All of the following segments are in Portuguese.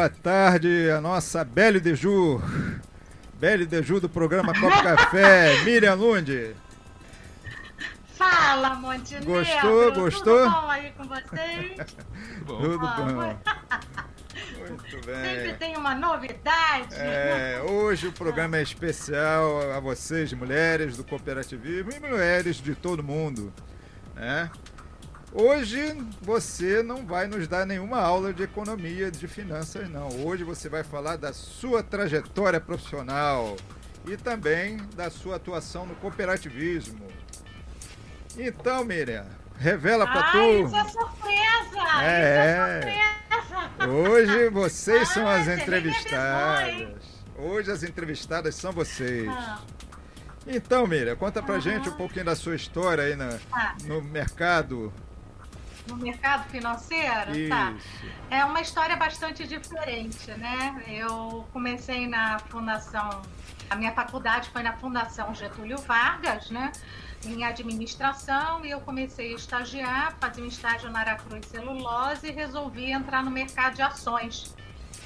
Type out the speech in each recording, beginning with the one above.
Boa tarde, a nossa Belle de Ju. Belle de Ju do programa Copo Café, Miriam Lund. Fala, Montenegro. Gostou, gostou? Tudo bom aí com vocês? Tudo Ah, bom. Muito Sempre bem. tem uma novidade. É, hoje o programa é especial a vocês, mulheres do cooperativismo e mulheres de todo mundo. Né? Hoje você não vai nos dar nenhuma aula de economia, de finanças, não. Hoje você vai falar da sua trajetória profissional e também da sua atuação no cooperativismo. Então, Miriam, revela pra Ai, tu. isso é surpresa! É, Isso é surpresa! Hoje vocês são as entrevistadas. Hoje as entrevistadas são vocês. Ah, Então, Miriam, conta pra Aham. gente um pouquinho da sua história aí na, tá. no mercado. No mercado financeiro? Tá. Isso. É uma história bastante diferente, né? Eu comecei na Fundação, a minha faculdade foi na Fundação Getúlio Vargas, né? Em administração, e eu comecei a estagiar, fazia um estágio na Aracruz Celulose e resolvi entrar no mercado de ações.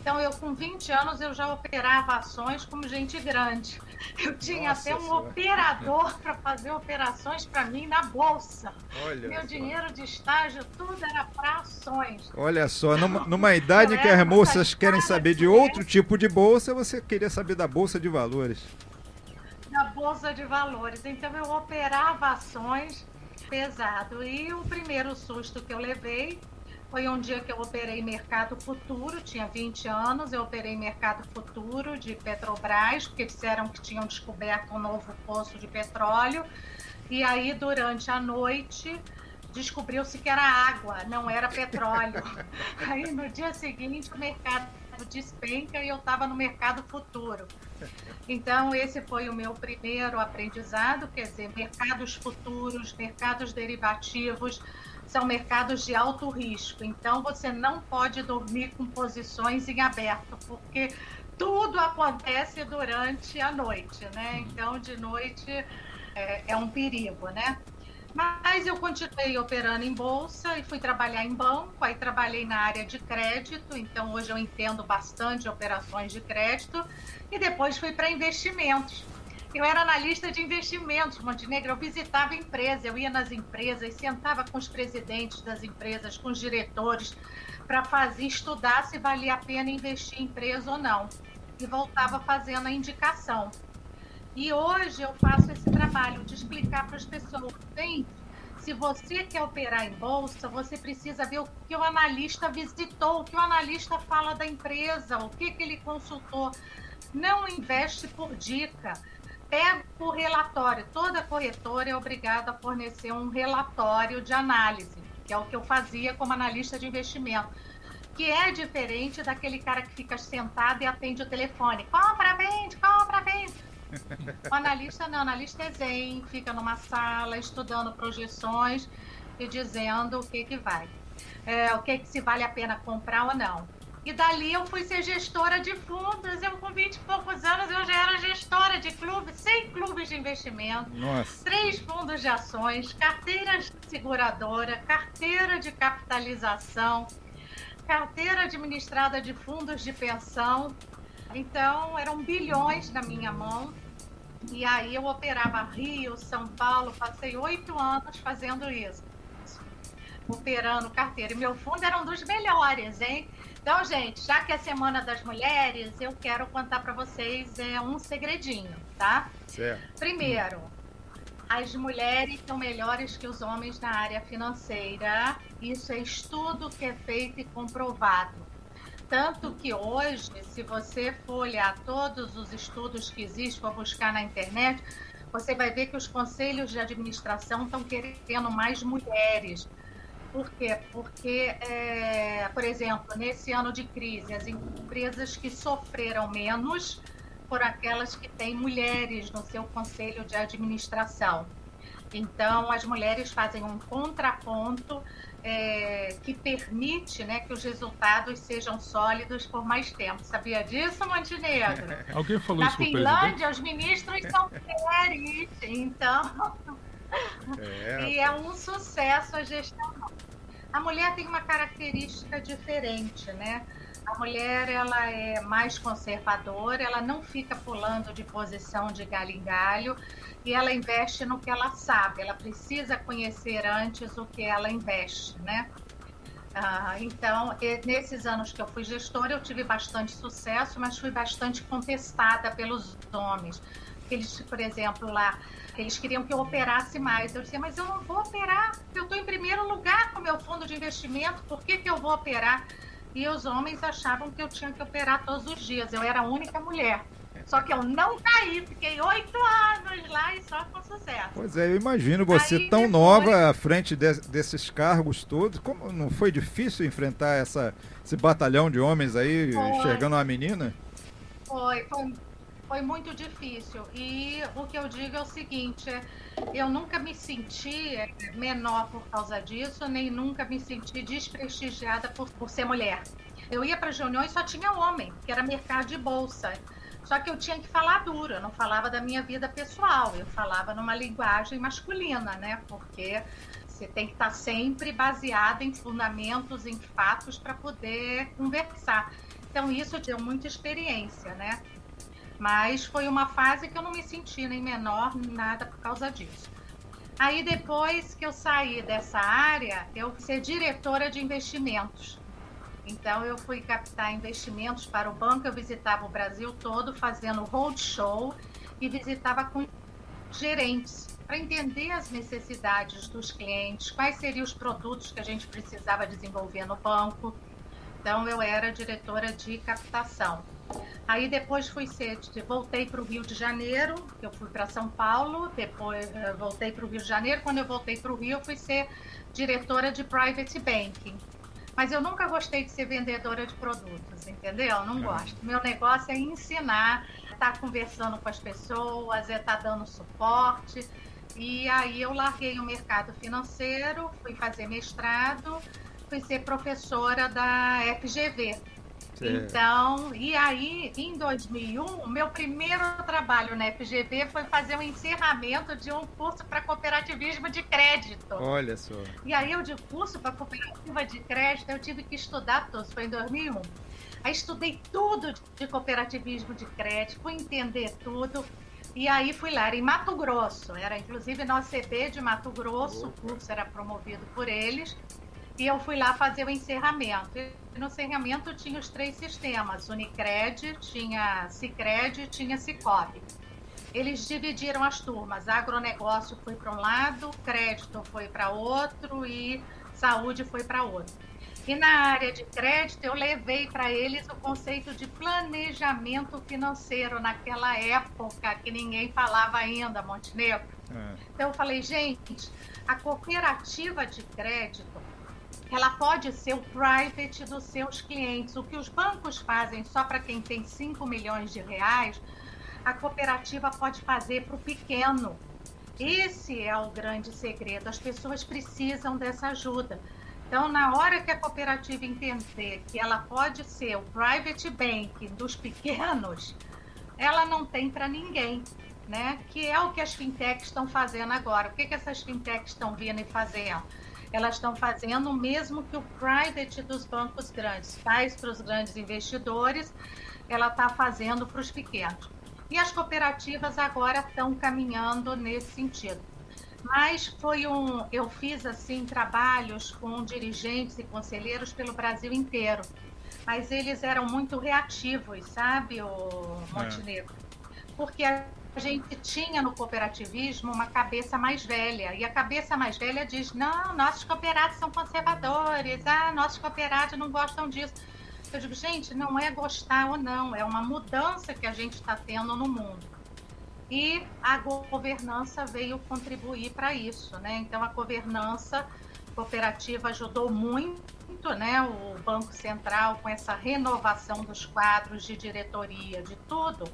Então, eu com 20 anos, eu já operava ações como gente grande. Eu tinha Nossa até um Senhora. operador para fazer operações para mim na bolsa. Olha Meu só. dinheiro de estágio, tudo era para ações. Olha só, numa, numa idade que as moças querem saber de outro tipo de bolsa, você queria saber da bolsa de valores. na bolsa de valores. Então eu operava ações pesado. E o primeiro susto que eu levei foi um dia que eu operei mercado futuro, tinha 20 anos, eu operei mercado futuro de Petrobras, porque disseram que tinham descoberto um novo poço de petróleo. E aí, durante a noite, descobriu-se que era água, não era petróleo. aí, no dia seguinte, o mercado despenca e eu estava no mercado futuro. Então, esse foi o meu primeiro aprendizado, quer dizer, mercados futuros, mercados derivativos, são mercados de alto risco. Então, você não pode dormir com posições em aberto, porque tudo acontece durante a noite, né? Então, de noite é, é um perigo, né? Mas eu continuei operando em bolsa e fui trabalhar em banco, aí trabalhei na área de crédito, então hoje eu entendo bastante operações de crédito, e depois fui para investimentos. Eu era analista de investimentos, Montenegro, eu visitava empresas, eu ia nas empresas, sentava com os presidentes das empresas, com os diretores, para fazer estudar se valia a pena investir em empresa ou não. E voltava fazendo a indicação. E hoje eu faço esse trabalho de explicar para as pessoas, gente, se você quer operar em bolsa, você precisa ver o que o analista visitou, o que o analista fala da empresa, o que, que ele consultou. Não investe por dica. Pega o relatório. Toda corretora é obrigada a fornecer um relatório de análise, que é o que eu fazia como analista de investimento que é diferente daquele cara que fica sentado e atende o telefone. Compra, vende, compra, vende. O analista não, o analista é zen, fica numa sala estudando projeções e dizendo o que que vai, é, o que que se vale a pena comprar ou não. E dali eu fui ser gestora de fundos. Eu com 20 e poucos anos eu já era gestora de clubes, 100 clubes de investimento Nossa. três fundos de ações, carteira seguradora, carteira de capitalização, carteira administrada de fundos de pensão. Então, eram bilhões na minha mão. E aí eu operava Rio, São Paulo, passei oito anos fazendo isso. Operando carteira. E meu fundo era um dos melhores, hein? Então, gente, já que é Semana das Mulheres, eu quero contar para vocês é, um segredinho, tá? Certo. Primeiro, as mulheres são melhores que os homens na área financeira. Isso é estudo que é feito e comprovado. Tanto que hoje, se você for olhar todos os estudos que existem, for buscar na internet, você vai ver que os conselhos de administração estão querendo mais mulheres. Por quê? Porque, é, por exemplo, nesse ano de crise, as empresas que sofreram menos por aquelas que têm mulheres no seu conselho de administração. Então, as mulheres fazem um contraponto é, que permite né, que os resultados sejam sólidos por mais tempo. Sabia disso, Montenegro? Alguém falou Na isso Finlândia, os ministros são mulheres. Então, é. e é um sucesso a gestão. A mulher tem uma característica diferente, né? A mulher ela é mais conservadora, ela não fica pulando de posição de galho em galho e ela investe no que ela sabe. Ela precisa conhecer antes o que ela investe, né? Ah, então, nesses anos que eu fui gestora, eu tive bastante sucesso, mas fui bastante contestada pelos homens. Eles, por exemplo, lá, eles queriam que eu operasse mais. Eu dizia, mas eu não vou operar, eu estou em primeiro lugar com o meu fundo de investimento, por que, que eu vou operar? e os homens achavam que eu tinha que operar todos os dias. Eu era a única mulher. Só que eu não caí, fiquei oito anos lá e só com sucesso. Pois é, eu imagino você Aí, tão depois... nova à frente de, desses cargos todos. Como não foi difícil enfrentar essa, esse batalhão de homens aí, foi. enxergando uma menina? Foi, foi, foi muito difícil. E o que eu digo é o seguinte: eu nunca me senti menor por causa disso, nem nunca me senti desprestigiada por, por ser mulher. Eu ia para as reuniões só tinha homem, que era mercado de bolsa. Só que eu tinha que falar duro, eu não falava da minha vida pessoal, eu falava numa linguagem masculina, né? Porque você tem que estar sempre baseado em fundamentos, em fatos para poder conversar. Então isso deu muita experiência, né? Mas foi uma fase que eu não me senti nem menor, nada por causa disso. Aí depois que eu saí dessa área, eu fui ser diretora de investimentos. Então eu fui captar investimentos para o banco, eu visitava o Brasil todo fazendo roadshow e visitava com gerentes para entender as necessidades dos clientes, quais seriam os produtos que a gente precisava desenvolver no banco. Então eu era diretora de captação. Aí depois fui ser, voltei para o Rio de Janeiro, eu fui para São Paulo, depois uh, voltei para o Rio de Janeiro. Quando eu voltei para o Rio, fui ser diretora de private banking. Mas eu nunca gostei de ser vendedora de produtos, entendeu? Não gosto. Meu negócio é ensinar, estar tá conversando com as pessoas, é estar tá dando suporte. E aí eu larguei o mercado financeiro, fui fazer mestrado, fui ser professora da FGV, então, e aí, em 2001, meu primeiro trabalho na FGV foi fazer um encerramento de um curso para cooperativismo de crédito. Olha só. E aí, eu de curso para cooperativa de crédito, eu tive que estudar tudo, foi em 2001. Aí estudei tudo de cooperativismo de crédito, fui entender tudo. E aí fui lá, era em Mato Grosso, era inclusive na OCB de Mato Grosso, Opa. o curso era promovido por eles. E eu fui lá fazer o encerramento. E no encerramento tinha os três sistemas: Unicred, tinha Cicred, tinha Cicobi. Eles dividiram as turmas. Agronegócio foi para um lado, crédito foi para outro e saúde foi para outro. E na área de crédito, eu levei para eles o conceito de planejamento financeiro naquela época que ninguém falava ainda, Montenegro. É. Então eu falei, gente, a cooperativa de crédito ela pode ser o private dos seus clientes. O que os bancos fazem só para quem tem 5 milhões de reais, a cooperativa pode fazer para o pequeno. Esse é o grande segredo. As pessoas precisam dessa ajuda. Então, na hora que a cooperativa entender que ela pode ser o private bank dos pequenos, ela não tem para ninguém, né? Que é o que as fintechs estão fazendo agora. O que, que essas fintechs estão vindo e fazendo? Elas estão fazendo o mesmo que o private dos bancos grandes faz para os grandes investidores, ela está fazendo para os pequenos. E as cooperativas agora estão caminhando nesse sentido. Mas foi um, eu fiz assim trabalhos com dirigentes e conselheiros pelo Brasil inteiro. Mas eles eram muito reativos, sabe, o Montenegro? É. Porque a gente tinha no cooperativismo uma cabeça mais velha. E a cabeça mais velha diz: não, nossos cooperados são conservadores, ah, nossos cooperados não gostam disso. Eu digo, gente, não é gostar ou não, é uma mudança que a gente está tendo no mundo. E a governança veio contribuir para isso, né? Então a governança cooperativa ajudou muito, né? O Banco Central com essa renovação dos quadros de diretoria, de tudo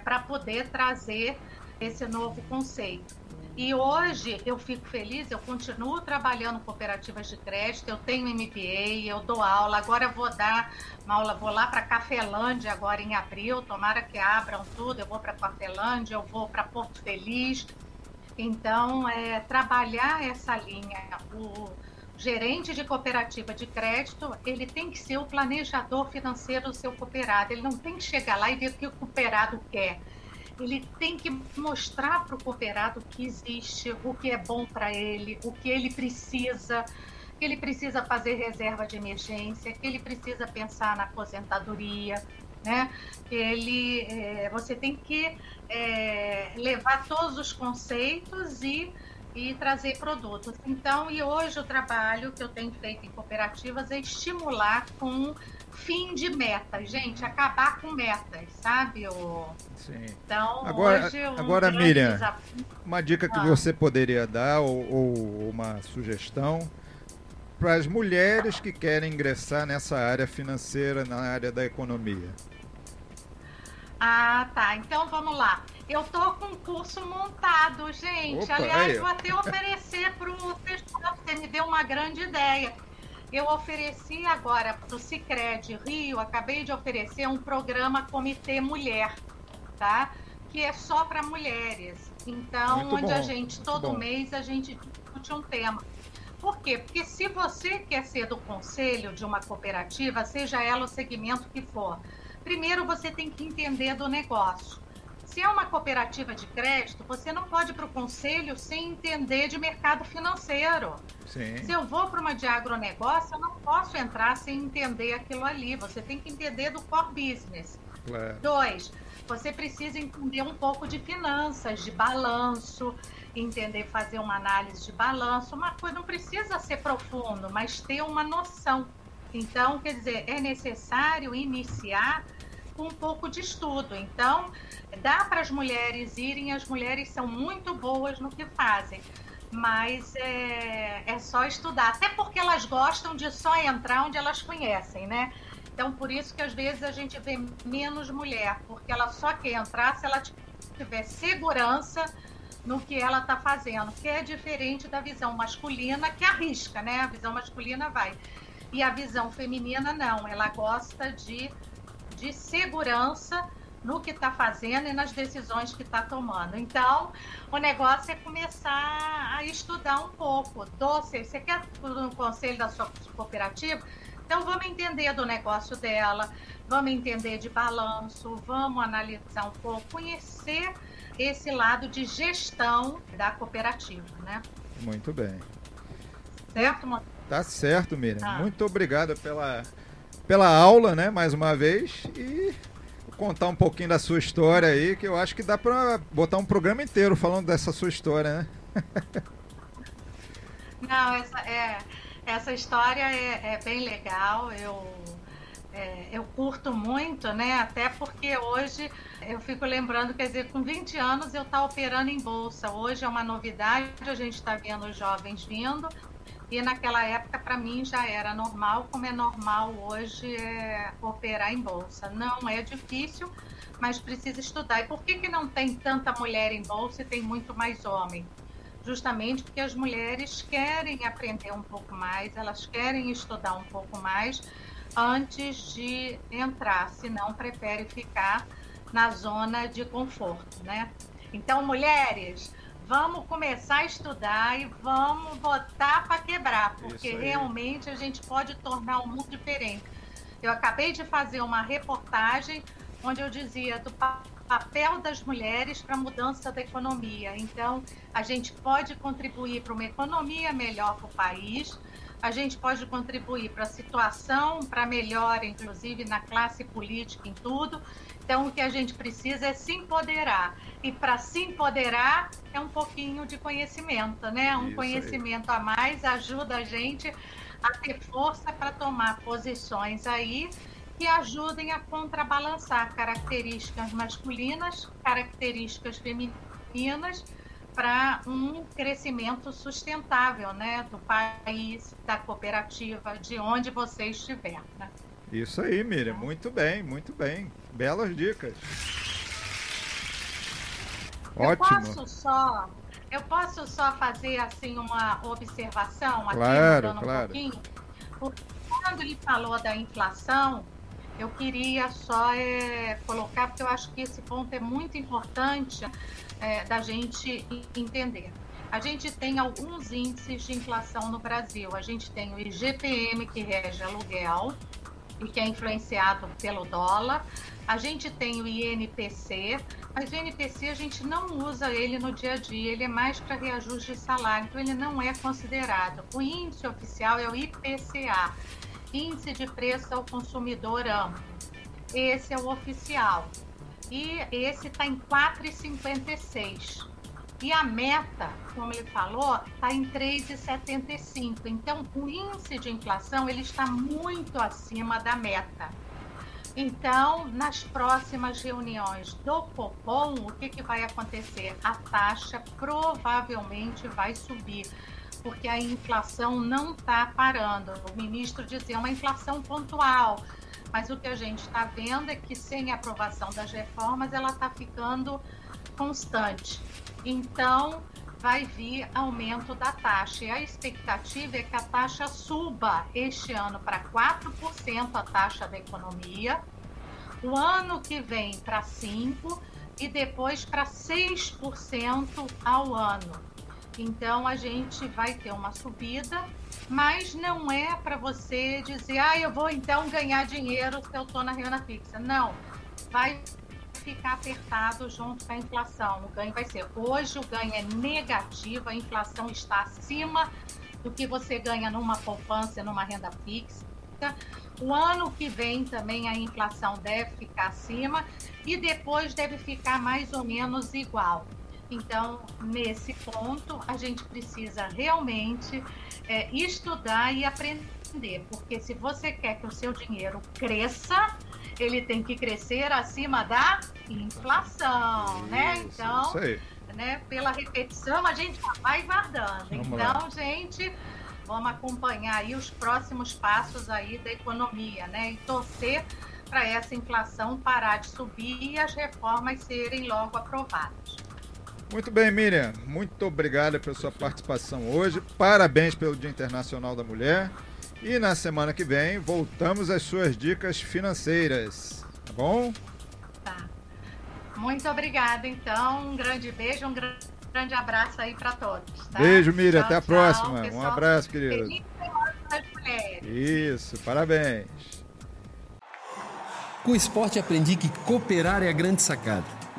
para poder trazer esse novo conceito. E hoje eu fico feliz, eu continuo trabalhando cooperativas de crédito, eu tenho MBA, eu dou aula, agora vou dar uma aula, vou lá para Cafelândia agora em abril, tomara que abram tudo, eu vou para Cafelândia, eu vou para Porto Feliz. Então, é, trabalhar essa linha, o, gerente de cooperativa de crédito, ele tem que ser o planejador financeiro do seu cooperado. Ele não tem que chegar lá e ver o que o cooperado quer. Ele tem que mostrar para o cooperado que existe, o que é bom para ele, o que ele precisa, que ele precisa fazer reserva de emergência, que ele precisa pensar na aposentadoria, né? Ele, é, você tem que é, levar todos os conceitos e e trazer produtos. Então, e hoje o trabalho que eu tenho feito em cooperativas é estimular com fim de metas, gente, acabar com metas, sabe? O... Sim. Então, agora, hoje um agora Miriam, desafio... uma dica que ah. você poderia dar ou, ou uma sugestão para as mulheres que querem ingressar nessa área financeira, na área da economia. Ah, tá. Então vamos lá. Eu tô com um curso montado, gente. Opa, Aliás, aí. vou até oferecer para o pessoal, você me deu uma grande ideia. Eu ofereci agora para o Cicred Rio, acabei de oferecer um programa Comitê Mulher, tá? Que é só para mulheres. Então, Muito onde bom. a gente, todo mês, a gente discute um tema. Por quê? Porque se você quer ser do conselho de uma cooperativa, seja ela o segmento que for, primeiro você tem que entender do negócio. Se é uma cooperativa de crédito, você não pode ir para o conselho sem entender de mercado financeiro. Sim. Se eu vou para uma de agronegócio, eu não posso entrar sem entender aquilo ali. Você tem que entender do core business. Claro. Dois, você precisa entender um pouco de finanças, de balanço, entender fazer uma análise de balanço. Uma coisa não precisa ser profundo, mas ter uma noção. Então, quer dizer, é necessário iniciar com um pouco de estudo. Então, dá para as mulheres irem, as mulheres são muito boas no que fazem, mas é, é só estudar, até porque elas gostam de só entrar onde elas conhecem, né? Então, por isso que às vezes a gente vê menos mulher, porque ela só quer entrar se ela tiver segurança no que ela está fazendo, que é diferente da visão masculina que arrisca, né? A visão masculina vai. E a visão feminina não, ela gosta de, de segurança no que está fazendo e nas decisões que está tomando. Então, o negócio é começar a estudar um pouco. Doce, você quer um conselho da sua cooperativa? Então, vamos entender do negócio dela, vamos entender de balanço, vamos analisar um pouco, conhecer esse lado de gestão da cooperativa, né? Muito bem. Certo? Tá certo, Miriam. Ah. Muito obrigada pela, pela aula, né, mais uma vez. E contar um pouquinho da sua história aí, que eu acho que dá para botar um programa inteiro falando dessa sua história, né? Não, essa, é, essa história é, é bem legal. Eu, é, eu curto muito, né? Até porque hoje eu fico lembrando, quer dizer, com 20 anos eu estou operando em bolsa. Hoje é uma novidade, a gente está vendo os jovens vindo. E naquela época, para mim, já era normal, como é normal hoje é operar em bolsa. Não é difícil, mas precisa estudar. E por que, que não tem tanta mulher em bolsa e tem muito mais homem? Justamente porque as mulheres querem aprender um pouco mais, elas querem estudar um pouco mais antes de entrar, senão prefere ficar na zona de conforto, né? Então, mulheres, vamos começar a estudar e vamos botar para quebrar, porque realmente a gente pode tornar o mundo diferente. Eu acabei de fazer uma reportagem onde eu dizia do papel das mulheres para a mudança da economia. Então, a gente pode contribuir para uma economia melhor para o país, a gente pode contribuir para a situação, para melhora, inclusive na classe política, em tudo. Então, o que a gente precisa é se empoderar. E para se empoderar é um pouquinho de conhecimento, né? Um Isso conhecimento aí. a mais ajuda a gente a ter força para tomar posições aí que ajudem a contrabalançar características masculinas, características femininas para um crescimento sustentável, né, do país, da cooperativa, de onde você estiver, né? Isso aí, Miriam, muito bem, muito bem. Belas dicas. Ótimo. Eu posso só, eu posso só fazer assim uma observação aqui, claro, claro. um pouquinho. Porque quando ele falou da inflação, eu queria só é, colocar, porque eu acho que esse ponto é muito importante é, da gente entender. A gente tem alguns índices de inflação no Brasil. A gente tem o IGPM, que rege aluguel e que é influenciado pelo dólar. A gente tem o INPC, mas o INPC a gente não usa ele no dia a dia, ele é mais para reajuste de salário, então ele não é considerado. O índice oficial é o IPCA, Índice de Preço ao Consumidor Amplo. Esse é o oficial. E esse está em 4,56. E a meta, como ele falou, está em 3,75. Então, o índice de inflação ele está muito acima da meta. Então, nas próximas reuniões do Copom, o que, que vai acontecer? A taxa provavelmente vai subir, porque a inflação não está parando. O ministro dizia uma inflação pontual, mas o que a gente está vendo é que sem a aprovação das reformas, ela está ficando constante. Então, vai vir aumento da taxa. E a expectativa é que a taxa suba este ano para 4% a taxa da economia, o ano que vem para 5% e depois para 6% ao ano. Então a gente vai ter uma subida, mas não é para você dizer, ah, eu vou então ganhar dinheiro se eu estou na renda fixa. Não, vai ficar apertado junto com a inflação. O ganho vai ser. Hoje o ganho é negativo, a inflação está acima do que você ganha numa poupança, numa renda fixa. O ano que vem também a inflação deve ficar acima e depois deve ficar mais ou menos igual. Então, nesse ponto, a gente precisa realmente é, estudar e aprender, porque se você quer que o seu dinheiro cresça, ele tem que crescer acima da inflação, né? Isso, Então, isso aí. né, pela repetição, a gente vai guardando. Vamos então, lá. gente, vamos acompanhar aí os próximos passos aí da economia, né? E torcer para essa inflação parar de subir e as reformas serem logo aprovadas. Muito bem, Miriam. Muito obrigado pela sua participação hoje. Parabéns pelo Dia Internacional da Mulher. E na semana que vem voltamos às suas dicas financeiras. Tá bom? Tá. Muito obrigada, então. Um grande beijo, um gran- grande abraço aí para todos. tá? Beijo, Miriam. Tchau, Até a tchau, próxima. Um pessoal. abraço, querido. Isso, parabéns. Com o esporte aprendi que cooperar é a grande sacada